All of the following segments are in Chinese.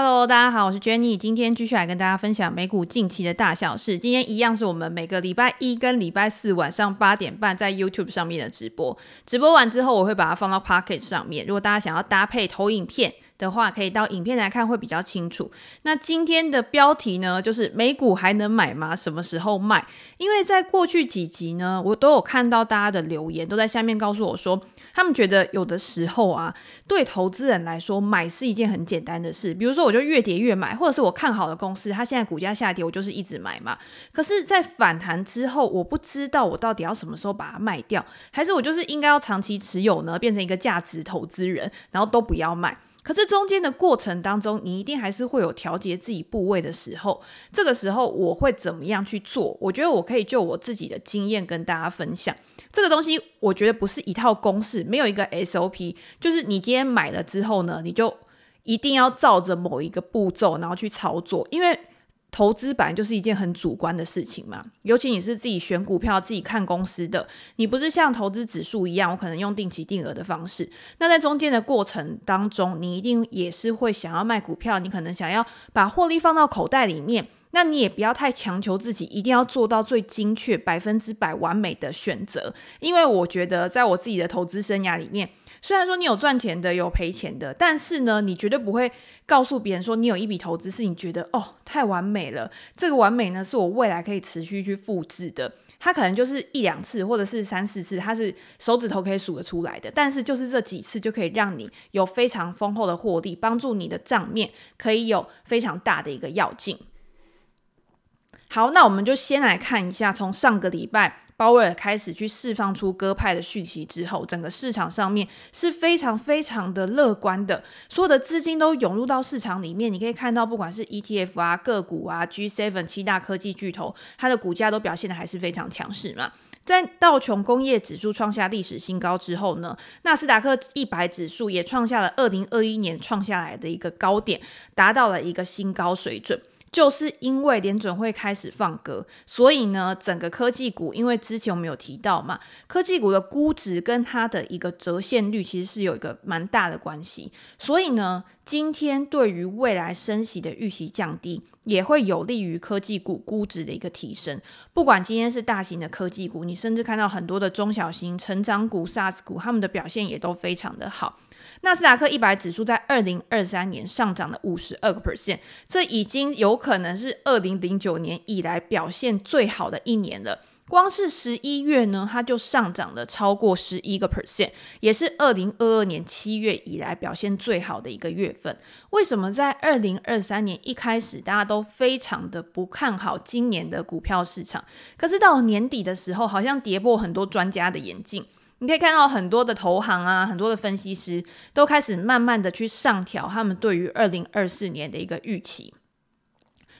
Hello，大家好，我是 Jenny，今天继续来跟大家分享美股近期的大小事。今天一样是我们每个礼拜一跟礼拜四晚上八点半在 YouTube 上面的直播。直播完之后，我会把它放到 Pocket 上面。如果大家想要搭配投影片的话，可以到影片来看，会比较清楚。那今天的标题呢，就是美股还能买吗？什么时候卖？因为在过去几集呢，我都有看到大家的留言，都在下面告诉我说。他们觉得有的时候啊，对投资人来说，买是一件很简单的事。比如说，我就越跌越买，或者是我看好的公司，它现在股价下跌，我就是一直买嘛。可是，在反弹之后，我不知道我到底要什么时候把它卖掉，还是我就是应该要长期持有呢？变成一个价值投资人，然后都不要卖。可是中间的过程当中，你一定还是会有调节自己部位的时候。这个时候我会怎么样去做？我觉得我可以就我自己的经验跟大家分享。这个东西我觉得不是一套公式，没有一个 SOP，就是你今天买了之后呢，你就一定要照着某一个步骤然后去操作，因为。投资本来就是一件很主观的事情嘛，尤其你是自己选股票、自己看公司的，你不是像投资指数一样，我可能用定期定额的方式。那在中间的过程当中，你一定也是会想要卖股票，你可能想要把获利放到口袋里面，那你也不要太强求自己一定要做到最精确、百分之百完美的选择，因为我觉得在我自己的投资生涯里面。虽然说你有赚钱的，有赔钱的，但是呢，你绝对不会告诉别人说你有一笔投资是你觉得哦太完美了，这个完美呢是我未来可以持续去复制的。它可能就是一两次或者是三四次，它是手指头可以数得出来的，但是就是这几次就可以让你有非常丰厚的获利，帮助你的账面可以有非常大的一个跃进。好，那我们就先来看一下，从上个礼拜。鲍威尔开始去释放出鸽派的讯息之后，整个市场上面是非常非常的乐观的，所有的资金都涌入到市场里面。你可以看到，不管是 ETF 啊、个股啊、G7 七大科技巨头，它的股价都表现的还是非常强势嘛。在道琼工业指数创下历史新高之后呢，纳斯达克一百指数也创下了二零二一年创下来的一个高点，达到了一个新高水准。就是因为联准会开始放鸽，所以呢，整个科技股，因为之前我们有提到嘛，科技股的估值跟它的一个折现率其实是有一个蛮大的关系，所以呢，今天对于未来升息的预期降低，也会有利于科技股估值的一个提升。不管今天是大型的科技股，你甚至看到很多的中小型成长股、SaaS 股，他们的表现也都非常的好。纳斯达克一百指数在二零二三年上涨了五十二个 percent，这已经有可能是二零零九年以来表现最好的一年了。光是十一月呢，它就上涨了超过十一个 percent，也是二零二二年七月以来表现最好的一个月份。为什么在二零二三年一开始大家都非常的不看好今年的股票市场？可是到年底的时候，好像跌破很多专家的眼镜。你可以看到很多的投行啊，很多的分析师都开始慢慢的去上调他们对于二零二四年的一个预期，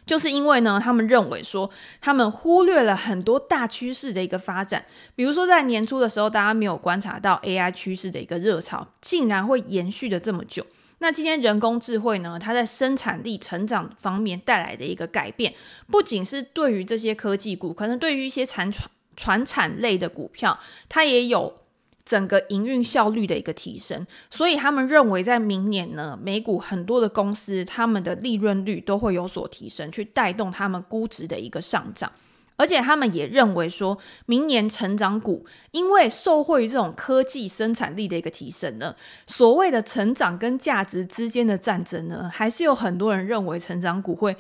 就是因为呢，他们认为说他们忽略了很多大趋势的一个发展，比如说在年初的时候，大家没有观察到 AI 趋势的一个热潮竟然会延续的这么久。那今天人工智慧呢，它在生产力成长方面带来的一个改变，不仅是对于这些科技股，可能对于一些产传传产类的股票，它也有。整个营运效率的一个提升，所以他们认为在明年呢，美股很多的公司他们的利润率都会有所提升，去带动他们估值的一个上涨。而且他们也认为说，明年成长股因为受惠于这种科技生产力的一个提升呢，所谓的成长跟价值之间的战争呢，还是有很多人认为成长股会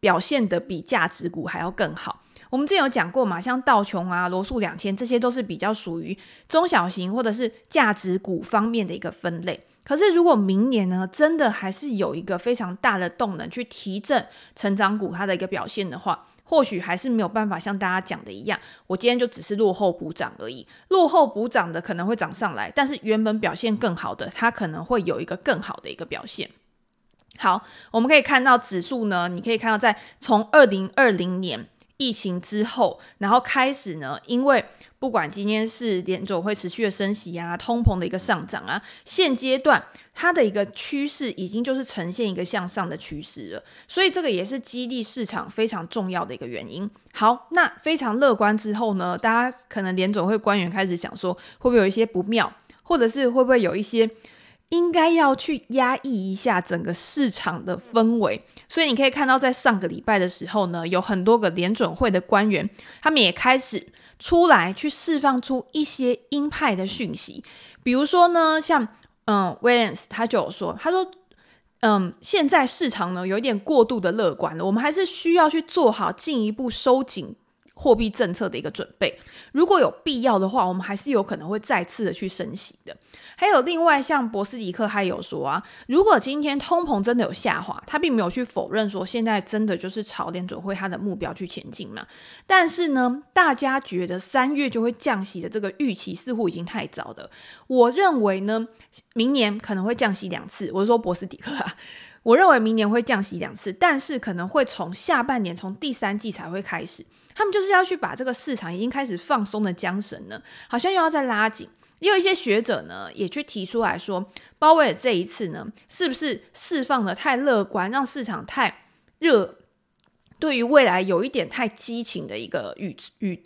表现得比价值股还要更好。我们之前有讲过嘛，像道琼啊、罗素两千，这些都是比较属于中小型或者是价值股方面的一个分类。可是如果明年呢，真的还是有一个非常大的动能去提振成长股它的一个表现的话，或许还是没有办法像大家讲的一样，我今天就只是落后补涨而已。落后补涨的可能会涨上来，但是原本表现更好的，它可能会有一个更好的一个表现。好，我们可以看到指数呢，你可以看到在从二零二零年。疫情之后，然后开始呢，因为不管今天是联总会持续的升息啊，通膨的一个上涨啊，现阶段它的一个趋势已经就是呈现一个向上的趋势了，所以这个也是激励市场非常重要的一个原因。好，那非常乐观之后呢，大家可能联总会官员开始想说，会不会有一些不妙，或者是会不会有一些应该要去压抑一下整个市场的氛围。所以你可以看到，在上个礼拜的时候呢，有很多个联准会的官员，他们也开始出来去释放出一些鹰派的讯息。比如说呢，像嗯，Williams 他就有说，他说。嗯，现在市场呢有一点过度的乐观了，我们还是需要去做好进一步收紧货币政策的一个准备。如果有必要的话，我们还是有可能会再次的去升息的。还有另外，像博斯迪克还有说啊，如果今天通膨真的有下滑，他并没有去否认说现在真的就是朝联准会他的目标去前进嘛。但是呢，大家觉得三月就会降息的这个预期似乎已经太早了。我认为呢，明年可能会降息两次。我是说博斯迪克啊。我认为明年会降息两次，但是可能会从下半年，从第三季才会开始。他们就是要去把这个市场已经开始放松的缰绳呢，好像又要再拉紧。也有一些学者呢，也去提出来说，鲍威尔这一次呢，是不是释放的太乐观，让市场太热，对于未来有一点太激情的一个语语语。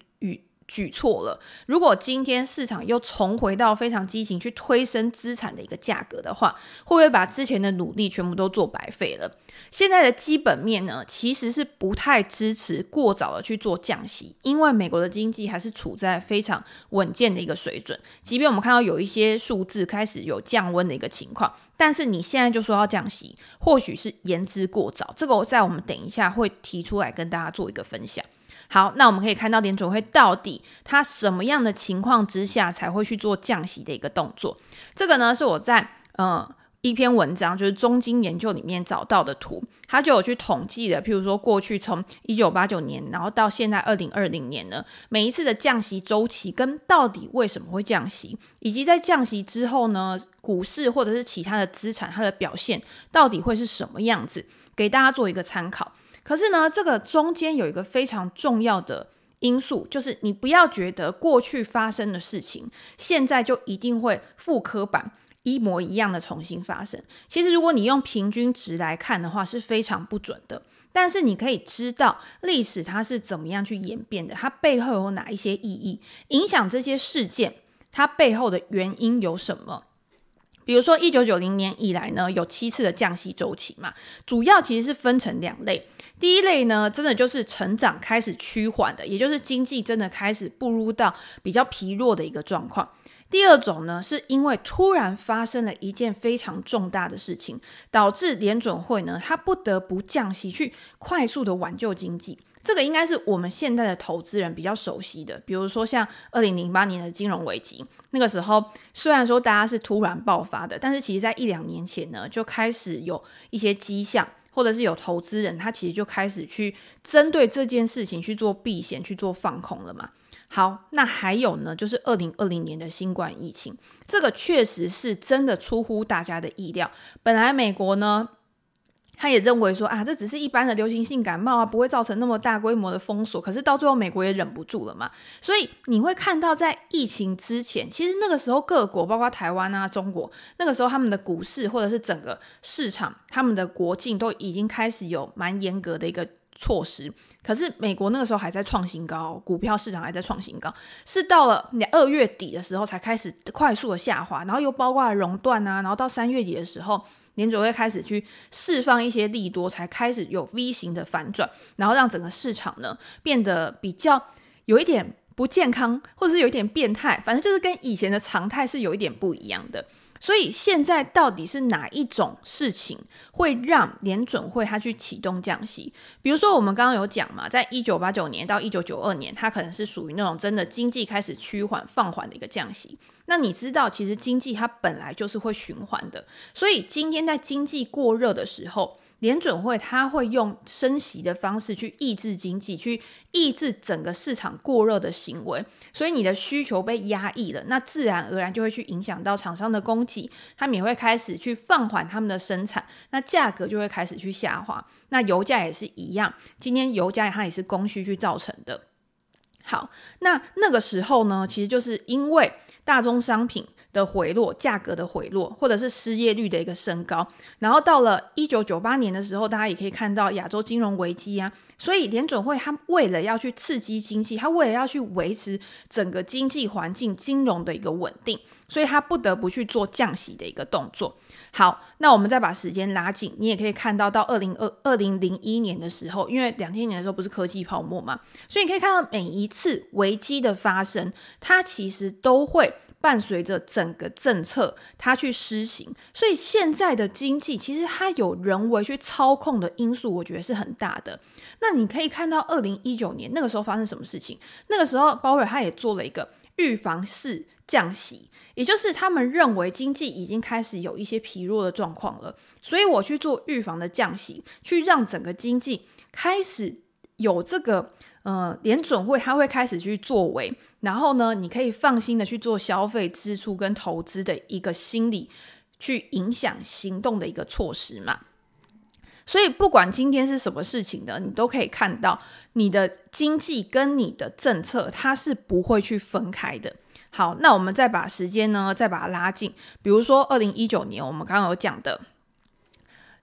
举措了。如果今天市场又重回到非常激情去推升资产的一个价格的话，会不会把之前的努力全部都做白费了？现在的基本面呢，其实是不太支持过早的去做降息，因为美国的经济还是处在非常稳健的一个水准。即便我们看到有一些数字开始有降温的一个情况，但是你现在就说要降息，或许是言之过早。这个我在我们等一下会提出来跟大家做一个分享。好，那我们可以看到联准会到底它什么样的情况之下才会去做降息的一个动作？这个呢是我在呃一篇文章，就是中经研究里面找到的图，它就有去统计了，譬如说过去从一九八九年，然后到现在二零二零年呢，每一次的降息周期跟到底为什么会降息，以及在降息之后呢，股市或者是其他的资产它的表现到底会是什么样子，给大家做一个参考。可是呢，这个中间有一个非常重要的因素，就是你不要觉得过去发生的事情，现在就一定会复刻版一模一样的重新发生。其实，如果你用平均值来看的话，是非常不准的。但是你可以知道历史它是怎么样去演变的，它背后有哪一些意义，影响这些事件，它背后的原因有什么？比如说，一九九零年以来呢，有七次的降息周期嘛，主要其实是分成两类。第一类呢，真的就是成长开始趋缓的，也就是经济真的开始步入到比较疲弱的一个状况。第二种呢，是因为突然发生了一件非常重大的事情，导致联准会呢，它不得不降息去快速的挽救经济。这个应该是我们现在的投资人比较熟悉的，比如说像二零零八年的金融危机，那个时候虽然说大家是突然爆发的，但是其实在一两年前呢，就开始有一些迹象。或者是有投资人，他其实就开始去针对这件事情去做避险、去做放空了嘛。好，那还有呢，就是二零二零年的新冠疫情，这个确实是真的出乎大家的意料。本来美国呢，他也认为说啊，这只是一般的流行性感冒啊，不会造成那么大规模的封锁。可是到最后，美国也忍不住了嘛。所以你会看到，在疫情之前，其实那个时候各国，包括台湾啊、中国，那个时候他们的股市或者是整个市场，他们的国境都已经开始有蛮严格的一个措施。可是美国那个时候还在创新高，股票市场还在创新高，是到了二月底的时候才开始快速的下滑，然后又包括熔断啊，然后到三月底的时候。联准会开始去释放一些利多，才开始有 V 型的反转，然后让整个市场呢变得比较有一点不健康，或者是有一点变态，反正就是跟以前的常态是有一点不一样的。所以现在到底是哪一种事情会让联准会它去启动降息？比如说我们刚刚有讲嘛，在一九八九年到一九九二年，它可能是属于那种真的经济开始趋缓放缓的一个降息。那你知道，其实经济它本来就是会循环的，所以今天在经济过热的时候，联准会它会用升息的方式去抑制经济，去抑制整个市场过热的行为，所以你的需求被压抑了，那自然而然就会去影响到厂商的供给，他们也会开始去放缓他们的生产，那价格就会开始去下滑。那油价也是一样，今天油价它也是供需去造成的。好，那那个时候呢，其实就是因为大宗商品的回落，价格的回落，或者是失业率的一个升高，然后到了一九九八年的时候，大家也可以看到亚洲金融危机啊，所以联准会它为了要去刺激经济，它为了要去维持整个经济环境、金融的一个稳定，所以他不得不去做降息的一个动作。好，那我们再把时间拉近，你也可以看到到二零二二零零一年的时候，因为两千年的时候不是科技泡沫嘛，所以你可以看到每一次危机的发生，它其实都会伴随着整个政策它去施行，所以现在的经济其实它有人为去操控的因素，我觉得是很大的。那你可以看到二零一九年那个时候发生什么事情？那个时候鲍威尔他也做了一个预防式降息。也就是他们认为经济已经开始有一些疲弱的状况了，所以我去做预防的降息，去让整个经济开始有这个呃联准会他会开始去作为，然后呢，你可以放心的去做消费支出跟投资的一个心理去影响行动的一个措施嘛。所以不管今天是什么事情的，你都可以看到你的经济跟你的政策它是不会去分开的。好，那我们再把时间呢，再把它拉近。比如说，二零一九年，我们刚刚有讲的，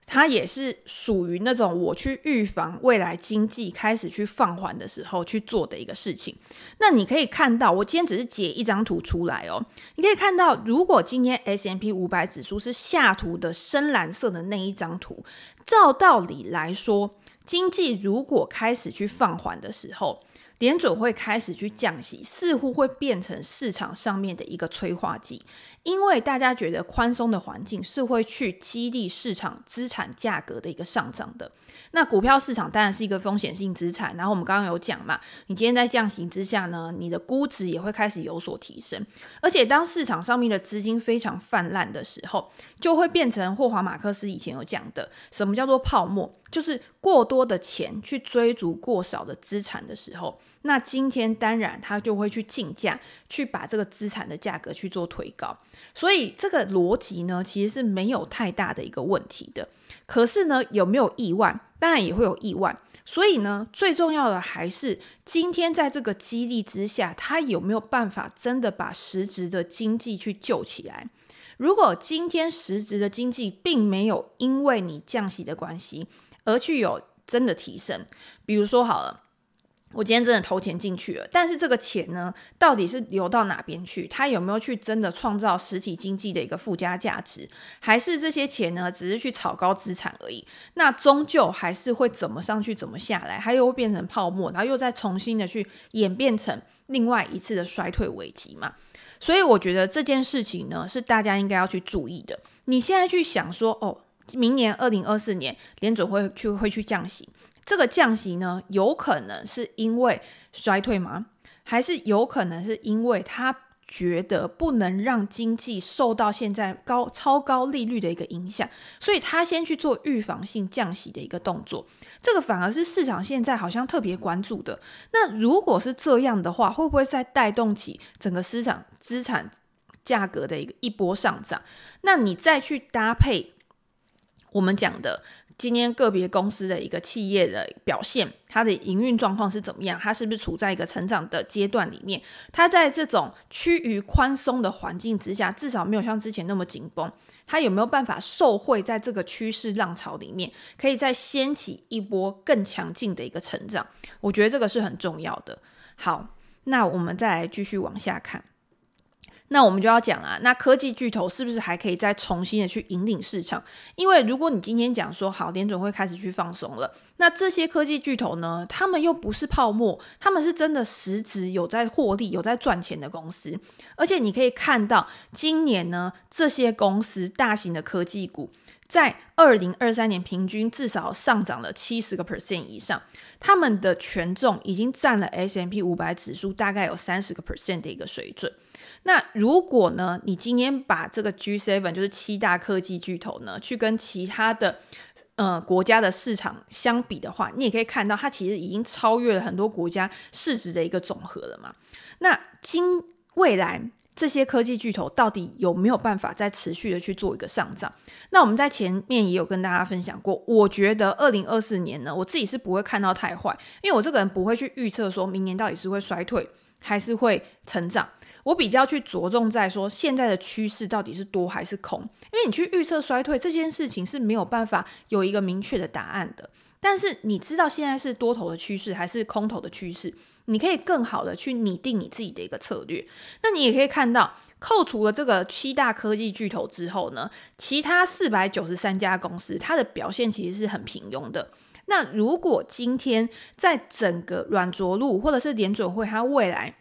它也是属于那种我去预防未来经济开始去放缓的时候去做的一个事情。那你可以看到，我今天只是截一张图出来哦。你可以看到，如果今天 S M P 五百指数是下图的深蓝色的那一张图，照道理来说，经济如果开始去放缓的时候，联准会开始去降息，似乎会变成市场上面的一个催化剂，因为大家觉得宽松的环境是会去激励市场资产价格的一个上涨的。那股票市场当然是一个风险性资产，然后我们刚刚有讲嘛，你今天在降息之下呢，你的估值也会开始有所提升，而且当市场上面的资金非常泛滥的时候，就会变成霍华马克思以前有讲的，什么叫做泡沫，就是过多的钱去追逐过少的资产的时候。那今天当然他就会去竞价，去把这个资产的价格去做推高，所以这个逻辑呢，其实是没有太大的一个问题的。可是呢，有没有意外？当然也会有意外。所以呢，最重要的还是今天在这个激励之下，他有没有办法真的把实质的经济去救起来？如果今天实质的经济并没有因为你降息的关系而去有真的提升，比如说好了。我今天真的投钱进去了，但是这个钱呢，到底是流到哪边去？它有没有去真的创造实体经济的一个附加价值？还是这些钱呢，只是去炒高资产而已？那终究还是会怎么上去，怎么下来？它又会变成泡沫，然后又再重新的去演变成另外一次的衰退危机嘛？所以我觉得这件事情呢，是大家应该要去注意的。你现在去想说，哦，明年二零二四年联准会去会去降息。这个降息呢，有可能是因为衰退吗？还是有可能是因为他觉得不能让经济受到现在高超高利率的一个影响，所以他先去做预防性降息的一个动作。这个反而是市场现在好像特别关注的。那如果是这样的话，会不会再带动起整个市场资产价格的一个一波上涨？那你再去搭配我们讲的。今天个别公司的一个企业的表现，它的营运状况是怎么样？它是不是处在一个成长的阶段里面？它在这种趋于宽松的环境之下，至少没有像之前那么紧绷，它有没有办法受惠在这个趋势浪潮里面，可以再掀起一波更强劲的一个成长？我觉得这个是很重要的。好，那我们再来继续往下看。那我们就要讲啊，那科技巨头是不是还可以再重新的去引领市场？因为如果你今天讲说好，联准会开始去放松了，那这些科技巨头呢，他们又不是泡沫，他们是真的实质有在获利、有在赚钱的公司。而且你可以看到，今年呢，这些公司大型的科技股在二零二三年平均至少上涨了七十个 percent 以上，他们的权重已经占了 S M P 五百指数大概有三十个 percent 的一个水准。那如果呢，你今天把这个 G7 就是七大科技巨头呢，去跟其他的呃国家的市场相比的话，你也可以看到，它其实已经超越了很多国家市值的一个总和了嘛。那今未来这些科技巨头到底有没有办法再持续的去做一个上涨？那我们在前面也有跟大家分享过，我觉得二零二四年呢，我自己是不会看到太坏，因为我这个人不会去预测说明年到底是会衰退还是会成长。我比较去着重在说现在的趋势到底是多还是空，因为你去预测衰退这件事情是没有办法有一个明确的答案的。但是你知道现在是多头的趋势还是空头的趋势，你可以更好的去拟定你自己的一个策略。那你也可以看到，扣除了这个七大科技巨头之后呢，其他四百九十三家公司它的表现其实是很平庸的。那如果今天在整个软着陆或者是联准会它未来，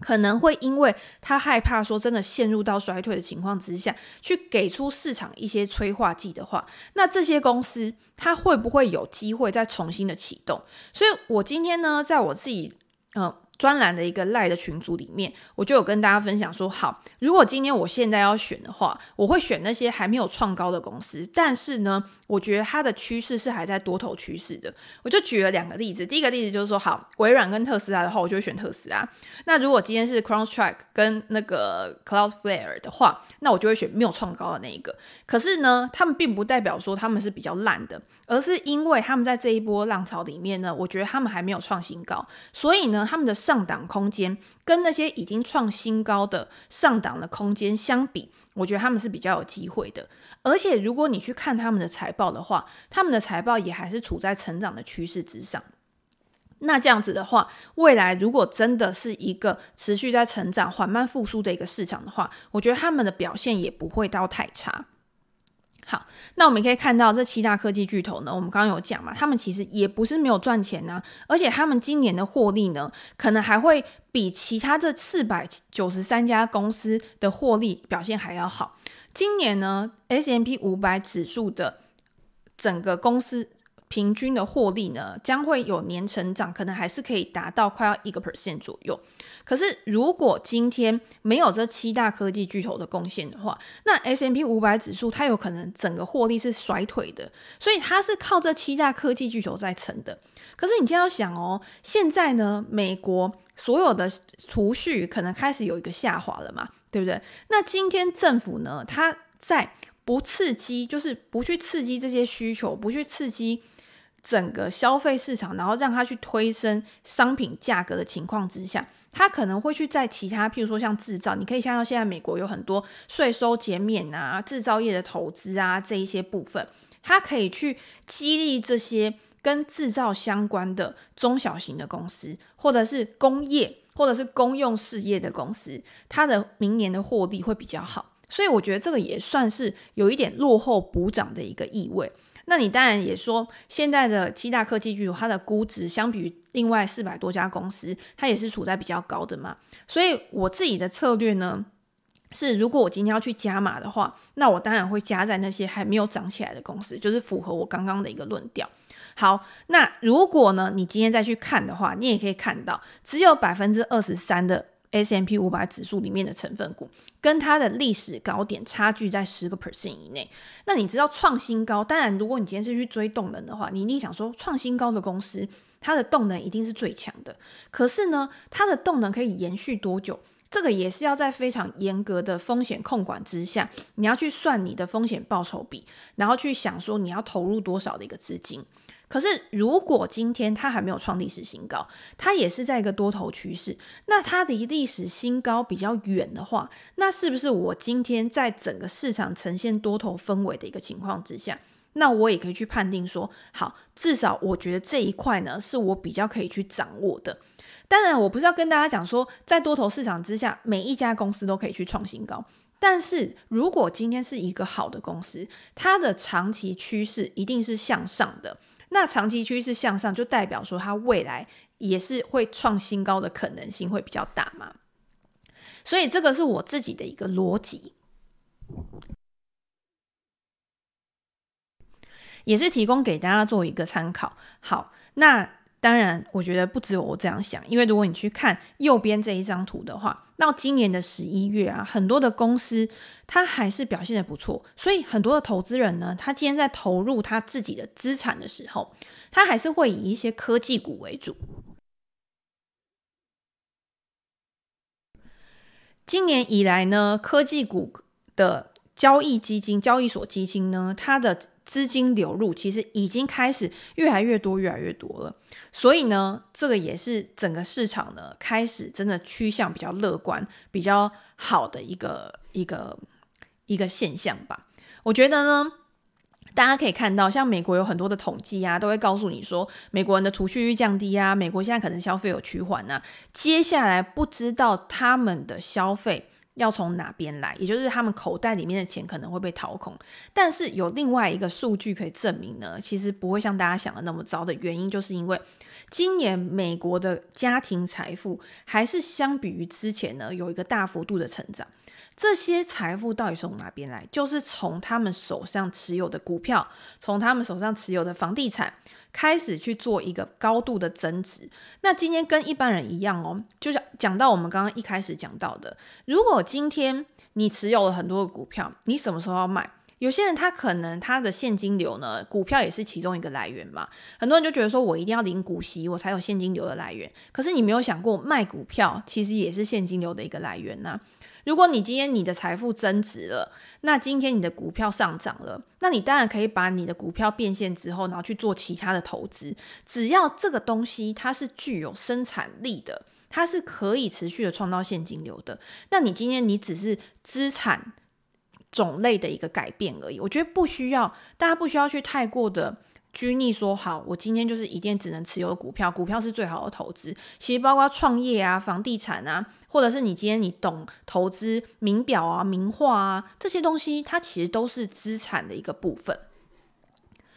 可能会因为他害怕说真的陷入到衰退的情况之下去给出市场一些催化剂的话，那这些公司它会不会有机会再重新的启动？所以我今天呢，在我自己嗯。专栏的一个赖的群组里面，我就有跟大家分享说，好，如果今天我现在要选的话，我会选那些还没有创高的公司，但是呢，我觉得它的趋势是还在多头趋势的。我就举了两个例子，第一个例子就是说，好，微软跟特斯拉的话，我就会选特斯拉。那如果今天是 CrowdStrike 跟那个 Cloudflare 的话，那我就会选没有创高的那一个。可是呢，他们并不代表说他们是比较烂的，而是因为他们在这一波浪潮里面呢，我觉得他们还没有创新高，所以呢，他们的。上档空间跟那些已经创新高的上档的空间相比，我觉得他们是比较有机会的。而且如果你去看他们的财报的话，他们的财报也还是处在成长的趋势之上。那这样子的话，未来如果真的是一个持续在成长、缓慢复苏的一个市场的话，我觉得他们的表现也不会到太差。好，那我们可以看到这七大科技巨头呢，我们刚刚有讲嘛，他们其实也不是没有赚钱呢，而且他们今年的获利呢，可能还会比其他这四百九十三家公司的获利表现还要好。今年呢，S M P 五百指数的整个公司。平均的获利呢，将会有年成长，可能还是可以达到快要一个 percent 左右。可是，如果今天没有这七大科技巨头的贡献的话，那 S M P 五百指数它有可能整个获利是甩腿的。所以，它是靠这七大科技巨头在撑的。可是，你就要想哦，现在呢，美国所有的储蓄可能开始有一个下滑了嘛，对不对？那今天政府呢，它在不刺激，就是不去刺激这些需求，不去刺激。整个消费市场，然后让它去推升商品价格的情况之下，它可能会去在其他，譬如说像制造，你可以看到现在美国有很多税收减免啊，制造业的投资啊这一些部分，它可以去激励这些跟制造相关的中小型的公司，或者是工业，或者是公用事业的公司，它的明年的获利会比较好。所以我觉得这个也算是有一点落后补涨的一个意味。那你当然也说，现在的七大科技巨头，它的估值相比于另外四百多家公司，它也是处在比较高的嘛。所以我自己的策略呢，是如果我今天要去加码的话，那我当然会加在那些还没有涨起来的公司，就是符合我刚刚的一个论调。好，那如果呢，你今天再去看的话，你也可以看到，只有百分之二十三的。S M P 五百指数里面的成分股跟它的历史高点差距在十个 percent 以内。那你知道创新高？当然，如果你今天是去追动能的话，你一定想说创新高的公司，它的动能一定是最强的。可是呢，它的动能可以延续多久？这个也是要在非常严格的风险控管之下，你要去算你的风险报酬比，然后去想说你要投入多少的一个资金。可是，如果今天它还没有创历史新高，它也是在一个多头趋势，那它离历史新高比较远的话，那是不是我今天在整个市场呈现多头氛围的一个情况之下，那我也可以去判定说，好，至少我觉得这一块呢，是我比较可以去掌握的。当然，我不是要跟大家讲说，在多头市场之下，每一家公司都可以去创新高。但是如果今天是一个好的公司，它的长期趋势一定是向上的。那长期趋势向上，就代表说它未来也是会创新高的可能性会比较大嘛。所以这个是我自己的一个逻辑，也是提供给大家做一个参考。好，那。当然，我觉得不只有我这样想，因为如果你去看右边这一张图的话，到今年的十一月啊，很多的公司它还是表现的不错，所以很多的投资人呢，他今天在投入他自己的资产的时候，他还是会以一些科技股为主。今年以来呢，科技股的交易基金、交易所基金呢，它的资金流入其实已经开始越来越多、越来越多了。所以呢，这个也是整个市场呢开始真的趋向比较乐观、比较好的一个一个一个现象吧。我觉得呢。大家可以看到，像美国有很多的统计啊，都会告诉你说，美国人的储蓄率降低啊，美国现在可能消费有趋缓啊，接下来不知道他们的消费要从哪边来，也就是他们口袋里面的钱可能会被掏空。但是有另外一个数据可以证明呢，其实不会像大家想的那么糟的原因，就是因为今年美国的家庭财富还是相比于之前呢，有一个大幅度的成长。这些财富到底是从哪边来？就是从他们手上持有的股票，从他们手上持有的房地产开始去做一个高度的增值。那今天跟一般人一样哦，就是讲到我们刚刚一开始讲到的，如果今天你持有了很多的股票，你什么时候要卖？有些人他可能他的现金流呢，股票也是其中一个来源嘛。很多人就觉得说我一定要领股息，我才有现金流的来源。可是你没有想过，卖股票其实也是现金流的一个来源呐。如果你今天你的财富增值了，那今天你的股票上涨了，那你当然可以把你的股票变现之后，然后去做其他的投资。只要这个东西它是具有生产力的，它是可以持续的创造现金流的，那你今天你只是资产种类的一个改变而已。我觉得不需要，大家不需要去太过的。拘泥说好，我今天就是一定只能持有股票，股票是最好的投资。其实包括创业啊、房地产啊，或者是你今天你懂投资名表啊、名画啊这些东西，它其实都是资产的一个部分。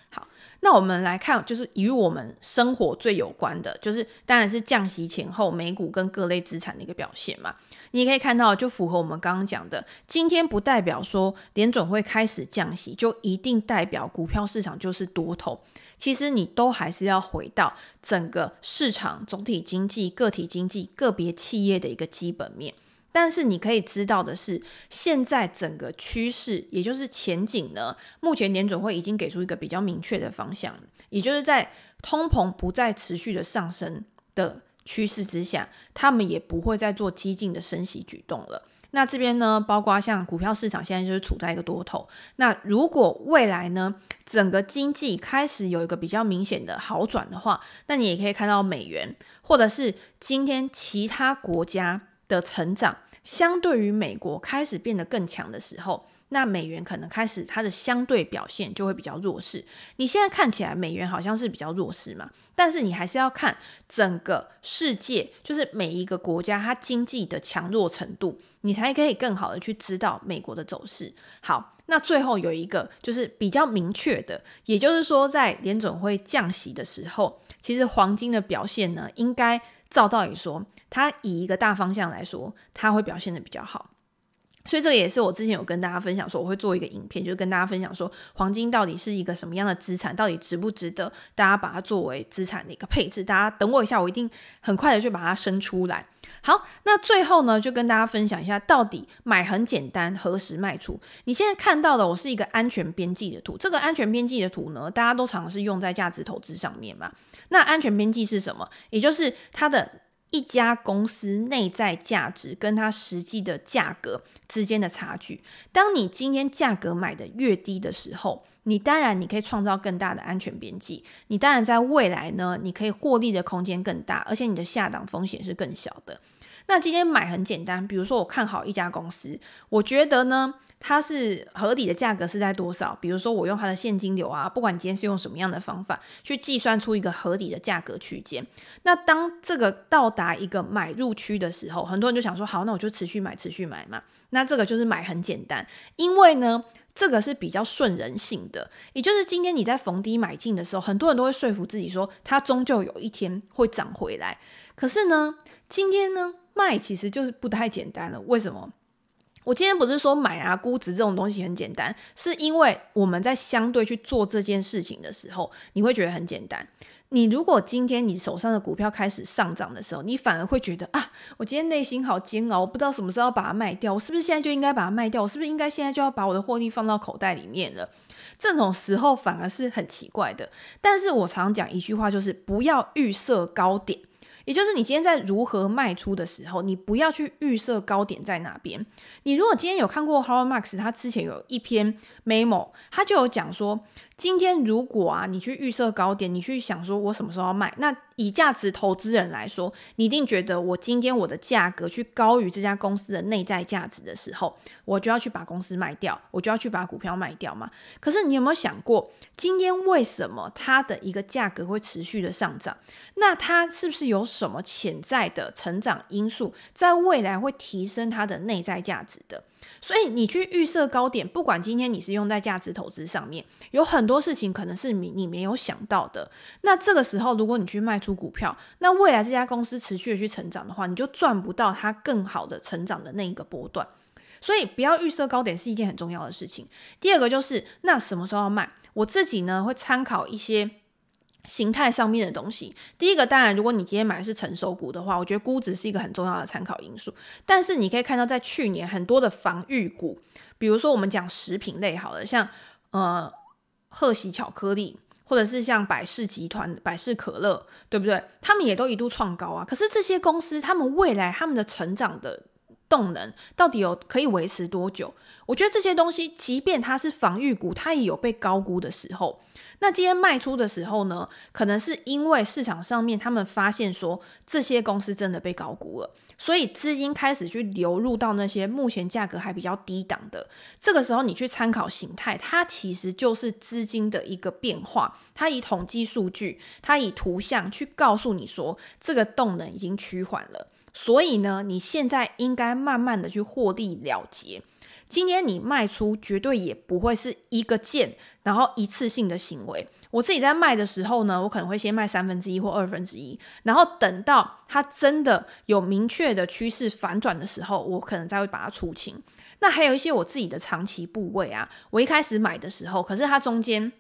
好那我们来看，就是与我们生活最有关的，就是当然是降息前后美股跟各类资产的一个表现嘛。你可以看到，就符合我们刚刚讲的，今天不代表说联准会开始降息，就一定代表股票市场就是多头。其实你都还是要回到整个市场总体经济、个体经济、个别企业的一个基本面。但是你可以知道的是，现在整个趋势，也就是前景呢，目前联准会已经给出一个比较明确的方向，也就是在通膨不再持续的上升的趋势之下，他们也不会再做激进的升息举动了。那这边呢，包括像股票市场现在就是处在一个多头。那如果未来呢，整个经济开始有一个比较明显的好转的话，那你也可以看到美元，或者是今天其他国家。的成长相对于美国开始变得更强的时候，那美元可能开始它的相对表现就会比较弱势。你现在看起来美元好像是比较弱势嘛，但是你还是要看整个世界，就是每一个国家它经济的强弱程度，你才可以更好的去知道美国的走势。好，那最后有一个就是比较明确的，也就是说在联准会降息的时候，其实黄金的表现呢，应该。照道理说，它以一个大方向来说，它会表现得比较好。所以这个也是我之前有跟大家分享说，我会做一个影片，就是跟大家分享说，黄金到底是一个什么样的资产，到底值不值得大家把它作为资产的一个配置。大家等我一下，我一定很快的就把它生出来。好，那最后呢，就跟大家分享一下，到底买很简单，何时卖出？你现在看到的，我是一个安全边际的图。这个安全边际的图呢，大家都常常是用在价值投资上面嘛。那安全边际是什么？也就是它的。一家公司内在价值跟它实际的价格之间的差距，当你今天价格买的越低的时候，你当然你可以创造更大的安全边际，你当然在未来呢，你可以获利的空间更大，而且你的下档风险是更小的。那今天买很简单，比如说我看好一家公司，我觉得呢。它是合理的价格是在多少？比如说我用它的现金流啊，不管你今天是用什么样的方法去计算出一个合理的价格区间。那当这个到达一个买入区的时候，很多人就想说，好，那我就持续买，持续买嘛。那这个就是买很简单，因为呢，这个是比较顺人性的。也就是今天你在逢低买进的时候，很多人都会说服自己说，它终究有一天会涨回来。可是呢，今天呢，卖其实就是不太简单了。为什么？我今天不是说买啊，估值这种东西很简单，是因为我们在相对去做这件事情的时候，你会觉得很简单。你如果今天你手上的股票开始上涨的时候，你反而会觉得啊，我今天内心好煎熬，我不知道什么时候要把它卖掉，我是不是现在就应该把它卖掉？我是不是应该现在就要把我的获利放到口袋里面了？这种时候反而是很奇怪的。但是我常讲一句话，就是不要预设高点。也就是你今天在如何卖出的时候，你不要去预设高点在哪边。你如果今天有看过 h o r r o r Max，他之前有一篇 memo，他就有讲说。今天如果啊，你去预设高点，你去想说我什么时候要卖，那以价值投资人来说，你一定觉得我今天我的价格去高于这家公司的内在价值的时候，我就要去把公司卖掉，我就要去把股票卖掉嘛。可是你有没有想过，今天为什么它的一个价格会持续的上涨？那它是不是有什么潜在的成长因素，在未来会提升它的内在价值的？所以你去预设高点，不管今天你是用在价值投资上面，有很多事情可能是你你没有想到的。那这个时候，如果你去卖出股票，那未来这家公司持续的去成长的话，你就赚不到它更好的成长的那一个波段。所以不要预设高点是一件很重要的事情。第二个就是，那什么时候要卖？我自己呢会参考一些。形态上面的东西，第一个当然，如果你今天买的是成熟股的话，我觉得估值是一个很重要的参考因素。但是你可以看到，在去年很多的防御股，比如说我们讲食品类好了，像呃贺喜巧克力，或者是像百事集团、百事可乐，对不对？他们也都一度创高啊。可是这些公司，他们未来他们的成长的动能到底有可以维持多久？我觉得这些东西，即便它是防御股，它也有被高估的时候。那今天卖出的时候呢，可能是因为市场上面他们发现说这些公司真的被高估了，所以资金开始去流入到那些目前价格还比较低档的。这个时候你去参考形态，它其实就是资金的一个变化。它以统计数据，它以图像去告诉你说这个动能已经趋缓了。所以呢，你现在应该慢慢的去获利了结。今天你卖出绝对也不会是一个件，然后一次性的行为。我自己在卖的时候呢，我可能会先卖三分之一或二分之一，然后等到它真的有明确的趋势反转的时候，我可能再会把它出清。那还有一些我自己的长期部位啊，我一开始买的时候，可是它中间。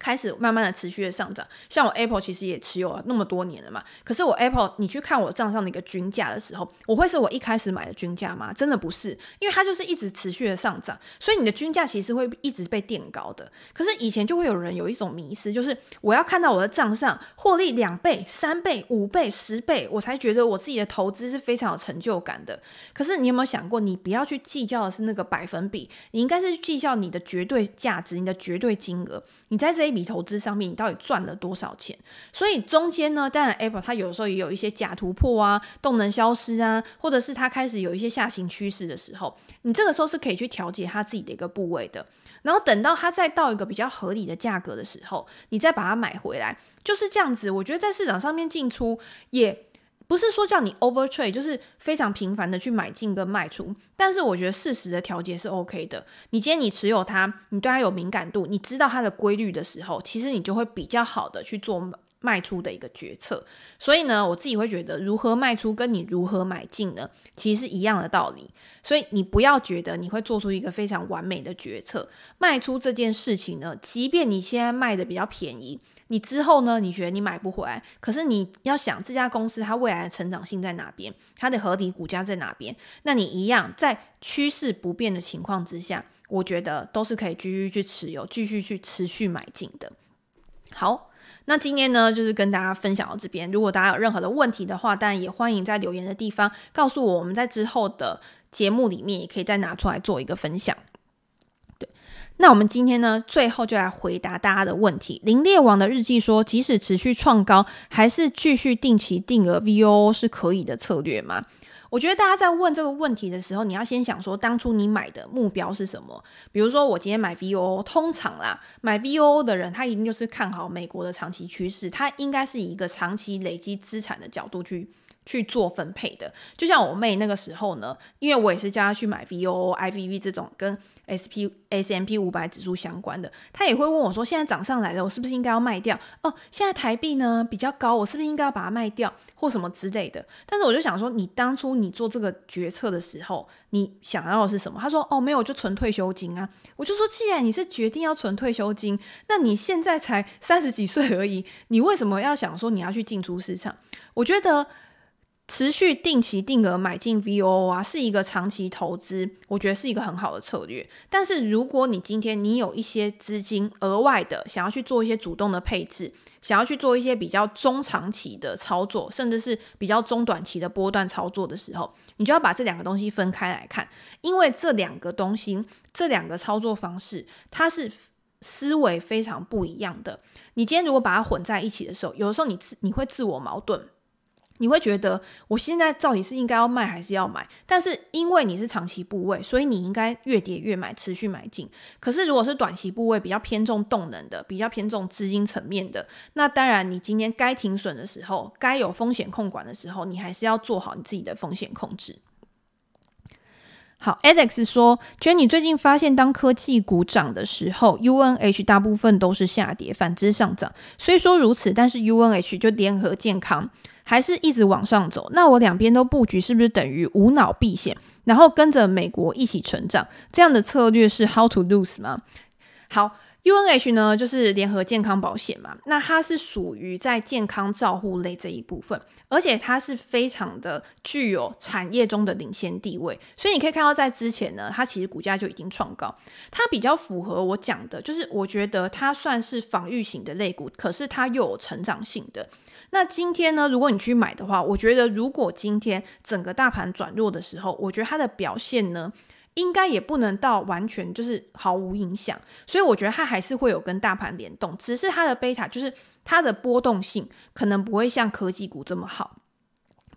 开始慢慢的持续的上涨，像我 Apple 其实也持有了那么多年了嘛。可是我 Apple，你去看我账上的一个均价的时候，我会是我一开始买的均价吗？真的不是，因为它就是一直持续的上涨，所以你的均价其实会一直被垫高的。可是以前就会有人有一种迷失，就是我要看到我的账上获利两倍、三倍、五倍、十倍，我才觉得我自己的投资是非常有成就感的。可是你有没有想过，你不要去计较的是那个百分比，你应该是计较你的绝对价值、你的绝对金额，你在这。你投资上面，你到底赚了多少钱？所以中间呢，当然 Apple 它有时候也有一些假突破啊，动能消失啊，或者是它开始有一些下行趋势的时候，你这个时候是可以去调节它自己的一个部位的。然后等到它再到一个比较合理的价格的时候，你再把它买回来，就是这样子。我觉得在市场上面进出也。不是说叫你 over trade，就是非常频繁的去买进跟卖出，但是我觉得适时的调节是 OK 的。你今天你持有它，你对它有敏感度，你知道它的规律的时候，其实你就会比较好的去做卖出的一个决策。所以呢，我自己会觉得如何卖出跟你如何买进呢，其实是一样的道理。所以你不要觉得你会做出一个非常完美的决策。卖出这件事情呢，即便你现在卖的比较便宜。你之后呢？你觉得你买不回来？可是你要想这家公司它未来的成长性在哪边？它的合理股价在哪边？那你一样在趋势不变的情况之下，我觉得都是可以继续去持有，继续去持续买进的。好，那今天呢，就是跟大家分享到这边。如果大家有任何的问题的话，当然也欢迎在留言的地方告诉我，我们在之后的节目里面也可以再拿出来做一个分享。对那我们今天呢，最后就来回答大家的问题。林列王的日记说，即使持续创高，还是继续定期定额 V O 是可以的策略吗？我觉得大家在问这个问题的时候，你要先想说，当初你买的目标是什么？比如说，我今天买 VOO，通常啦，买 VOO 的人，他一定就是看好美国的长期趋势，他应该是以一个长期累积资产的角度去。去做分配的，就像我妹那个时候呢，因为我也是叫她去买 VOO、IVV 这种跟 S P、S M P 五百指数相关的，她也会问我说：“现在涨上来了，我是不是应该要卖掉？哦，现在台币呢比较高，我是不是应该要把它卖掉，或什么之类的？”但是我就想说，你当初你做这个决策的时候，你想要的是什么？她说：“哦，没有，就存退休金啊。”我就说：“既然你是决定要存退休金，那你现在才三十几岁而已，你为什么要想说你要去进出市场？”我觉得。持续定期定额买进 VOO 啊，是一个长期投资，我觉得是一个很好的策略。但是如果你今天你有一些资金额外的，想要去做一些主动的配置，想要去做一些比较中长期的操作，甚至是比较中短期的波段操作的时候，你就要把这两个东西分开来看，因为这两个东西，这两个操作方式，它是思维非常不一样的。你今天如果把它混在一起的时候，有的时候你自你会自我矛盾。你会觉得我现在到底是应该要卖还是要买？但是因为你是长期部位，所以你应该越跌越买，持续买进。可是如果是短期部位，比较偏重动能的，比较偏重资金层面的，那当然你今天该停损的时候，该有风险控管的时候，你还是要做好你自己的风险控制。好，Alex 说，Jenny 最近发现，当科技股涨的时候，UNH 大部分都是下跌，反之上涨。虽说如此，但是 UNH 就联合健康。还是一直往上走，那我两边都布局，是不是等于无脑避险，然后跟着美国一起成长？这样的策略是 how to lose 吗？好，UNH 呢，就是联合健康保险嘛，那它是属于在健康照护类这一部分，而且它是非常的具有产业中的领先地位，所以你可以看到在之前呢，它其实股价就已经创高，它比较符合我讲的，就是我觉得它算是防御型的类股，可是它又有成长性的。那今天呢，如果你去买的话，我觉得如果今天整个大盘转弱的时候，我觉得它的表现呢，应该也不能到完全就是毫无影响。所以我觉得它还是会有跟大盘联动，只是它的贝塔就是它的波动性可能不会像科技股这么好，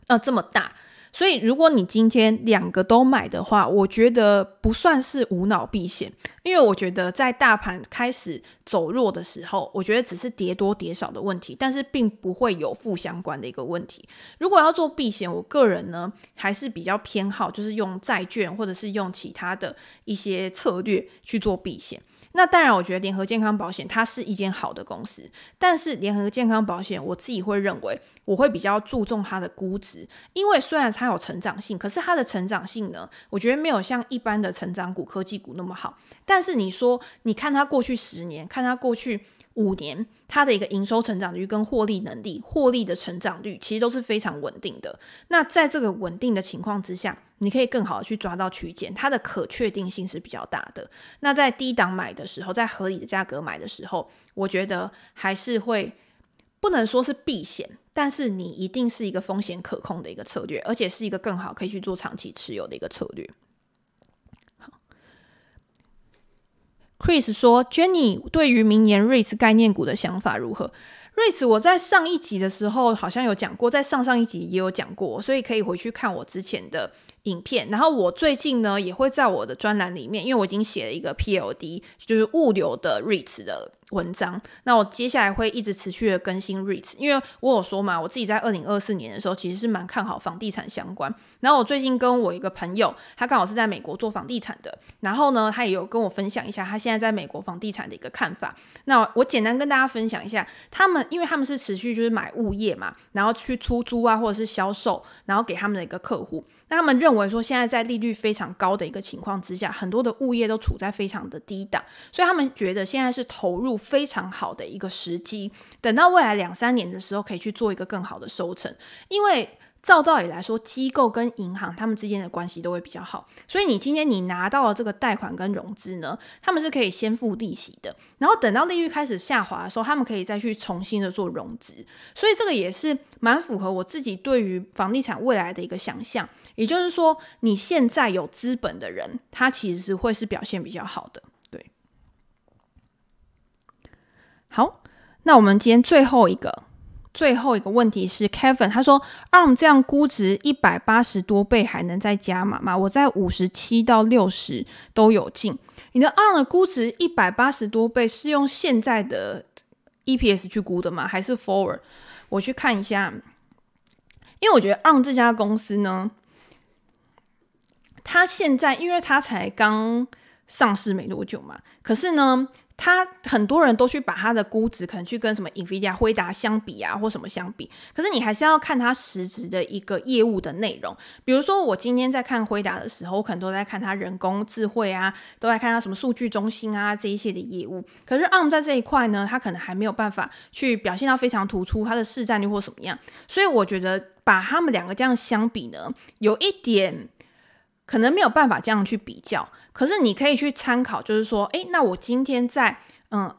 呃，这么大。所以，如果你今天两个都买的话，我觉得不算是无脑避险，因为我觉得在大盘开始走弱的时候，我觉得只是跌多跌少的问题，但是并不会有负相关的一个问题。如果要做避险，我个人呢还是比较偏好就是用债券或者是用其他的一些策略去做避险。那当然，我觉得联合健康保险它是一间好的公司，但是联合健康保险我自己会认为，我会比较注重它的估值，因为虽然它有成长性，可是它的成长性呢，我觉得没有像一般的成长股、科技股那么好。但是你说，你看它过去十年，看它过去。五年，它的一个营收成长率跟获利能力、获利的成长率其实都是非常稳定的。那在这个稳定的情况之下，你可以更好的去抓到区间，它的可确定性是比较大的。那在低档买的时候，在合理的价格买的时候，我觉得还是会不能说是避险，但是你一定是一个风险可控的一个策略，而且是一个更好可以去做长期持有的一个策略。好 Chris 说：“Jenny 对于明年 REITs 概念股的想法如何？REITs 我在上一集的时候好像有讲过，在上上一集也有讲过，所以可以回去看我之前的。”影片，然后我最近呢也会在我的专栏里面，因为我已经写了一个 PLD，就是物流的 REITs 的文章。那我接下来会一直持续的更新 REITs，因为我有说嘛，我自己在二零二四年的时候其实是蛮看好房地产相关。然后我最近跟我一个朋友，他刚好是在美国做房地产的，然后呢他也有跟我分享一下他现在在美国房地产的一个看法。那我简单跟大家分享一下，他们因为他们是持续就是买物业嘛，然后去出租啊或者是销售，然后给他们的一个客户。那他们认为说，现在在利率非常高的一个情况之下，很多的物业都处在非常的低档，所以他们觉得现在是投入非常好的一个时机，等到未来两三年的时候，可以去做一个更好的收成，因为。照道理来说，机构跟银行他们之间的关系都会比较好，所以你今天你拿到了这个贷款跟融资呢，他们是可以先付利息的，然后等到利率开始下滑的时候，他们可以再去重新的做融资，所以这个也是蛮符合我自己对于房地产未来的一个想象，也就是说，你现在有资本的人，他其实是会是表现比较好的，对。好，那我们今天最后一个。最后一个问题是 Kevin，他说：“ARM 这样估值一百八十多倍，还能再加码吗？我在五十七到六十都有进。你的 ARM 的估值一百八十多倍是用现在的 EPS 去估的吗？还是 Forward？我去看一下，因为我觉得 ARM 这家公司呢，它现在因为它才刚上市没多久嘛，可是呢。”他很多人都去把他的估值可能去跟什么 NVIDIA、辉达相比啊，或什么相比。可是你还是要看它实质的一个业务的内容。比如说，我今天在看辉达的时候，我可能都在看它人工智慧啊，都在看它什么数据中心啊这一些的业务。可是 ARM 在这一块呢，它可能还没有办法去表现到非常突出，它的市占率或什么样。所以我觉得把他们两个这样相比呢，有一点。可能没有办法这样去比较，可是你可以去参考，就是说，诶，那我今天在嗯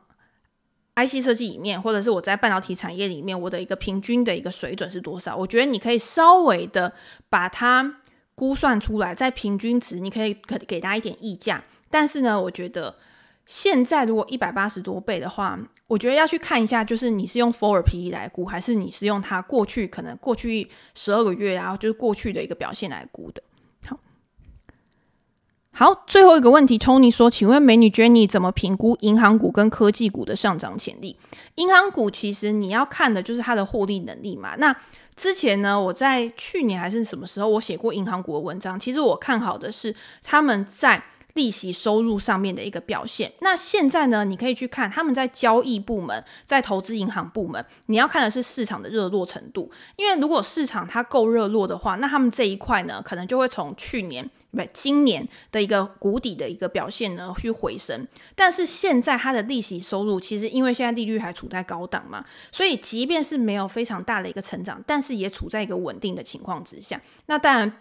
，IC 设计里面，或者是我在半导体产业里面，我的一个平均的一个水准是多少？我觉得你可以稍微的把它估算出来，在平均值，你可以可给他一点溢价。但是呢，我觉得现在如果一百八十多倍的话，我觉得要去看一下，就是你是用 Forward PE 来估，还是你是用它过去可能过去十二个月啊，就是过去的一个表现来估的。好，最后一个问题，Tony 说：“请问美女 Jenny 怎么评估银行股跟科技股的上涨潜力？银行股其实你要看的就是它的获利能力嘛。那之前呢，我在去年还是什么时候，我写过银行股的文章。其实我看好的是他们在。”利息收入上面的一个表现。那现在呢，你可以去看他们在交易部门，在投资银行部门，你要看的是市场的热络程度。因为如果市场它够热络的话，那他们这一块呢，可能就会从去年不今年的一个谷底的一个表现呢去回升。但是现在它的利息收入，其实因为现在利率还处在高档嘛，所以即便是没有非常大的一个成长，但是也处在一个稳定的情况之下。那当然。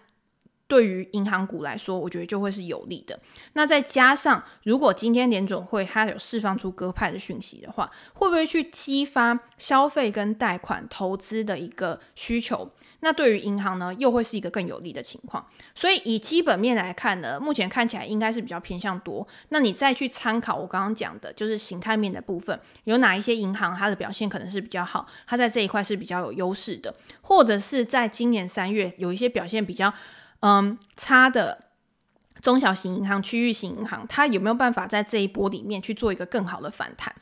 对于银行股来说，我觉得就会是有利的。那再加上，如果今天联准会它有释放出鸽派的讯息的话，会不会去激发消费跟贷款投资的一个需求？那对于银行呢，又会是一个更有利的情况。所以以基本面来看呢，目前看起来应该是比较偏向多。那你再去参考我刚刚讲的，就是形态面的部分，有哪一些银行它的表现可能是比较好，它在这一块是比较有优势的，或者是在今年三月有一些表现比较。嗯，差的中小型银行、区域型银行，它有没有办法在这一波里面去做一个更好的反弹？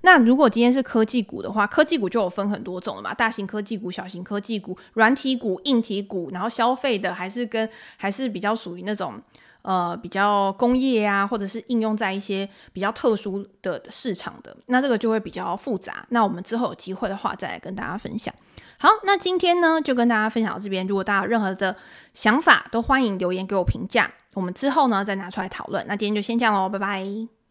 那如果今天是科技股的话，科技股就有分很多种了嘛，大型科技股、小型科技股、软体股、硬体股，然后消费的还是跟还是比较属于那种呃比较工业啊，或者是应用在一些比较特殊的市场的，那这个就会比较复杂。那我们之后有机会的话，再来跟大家分享。好，那今天呢，就跟大家分享到这边。如果大家有任何的想法，都欢迎留言给我评价。我们之后呢，再拿出来讨论。那今天就先这样喽，拜拜。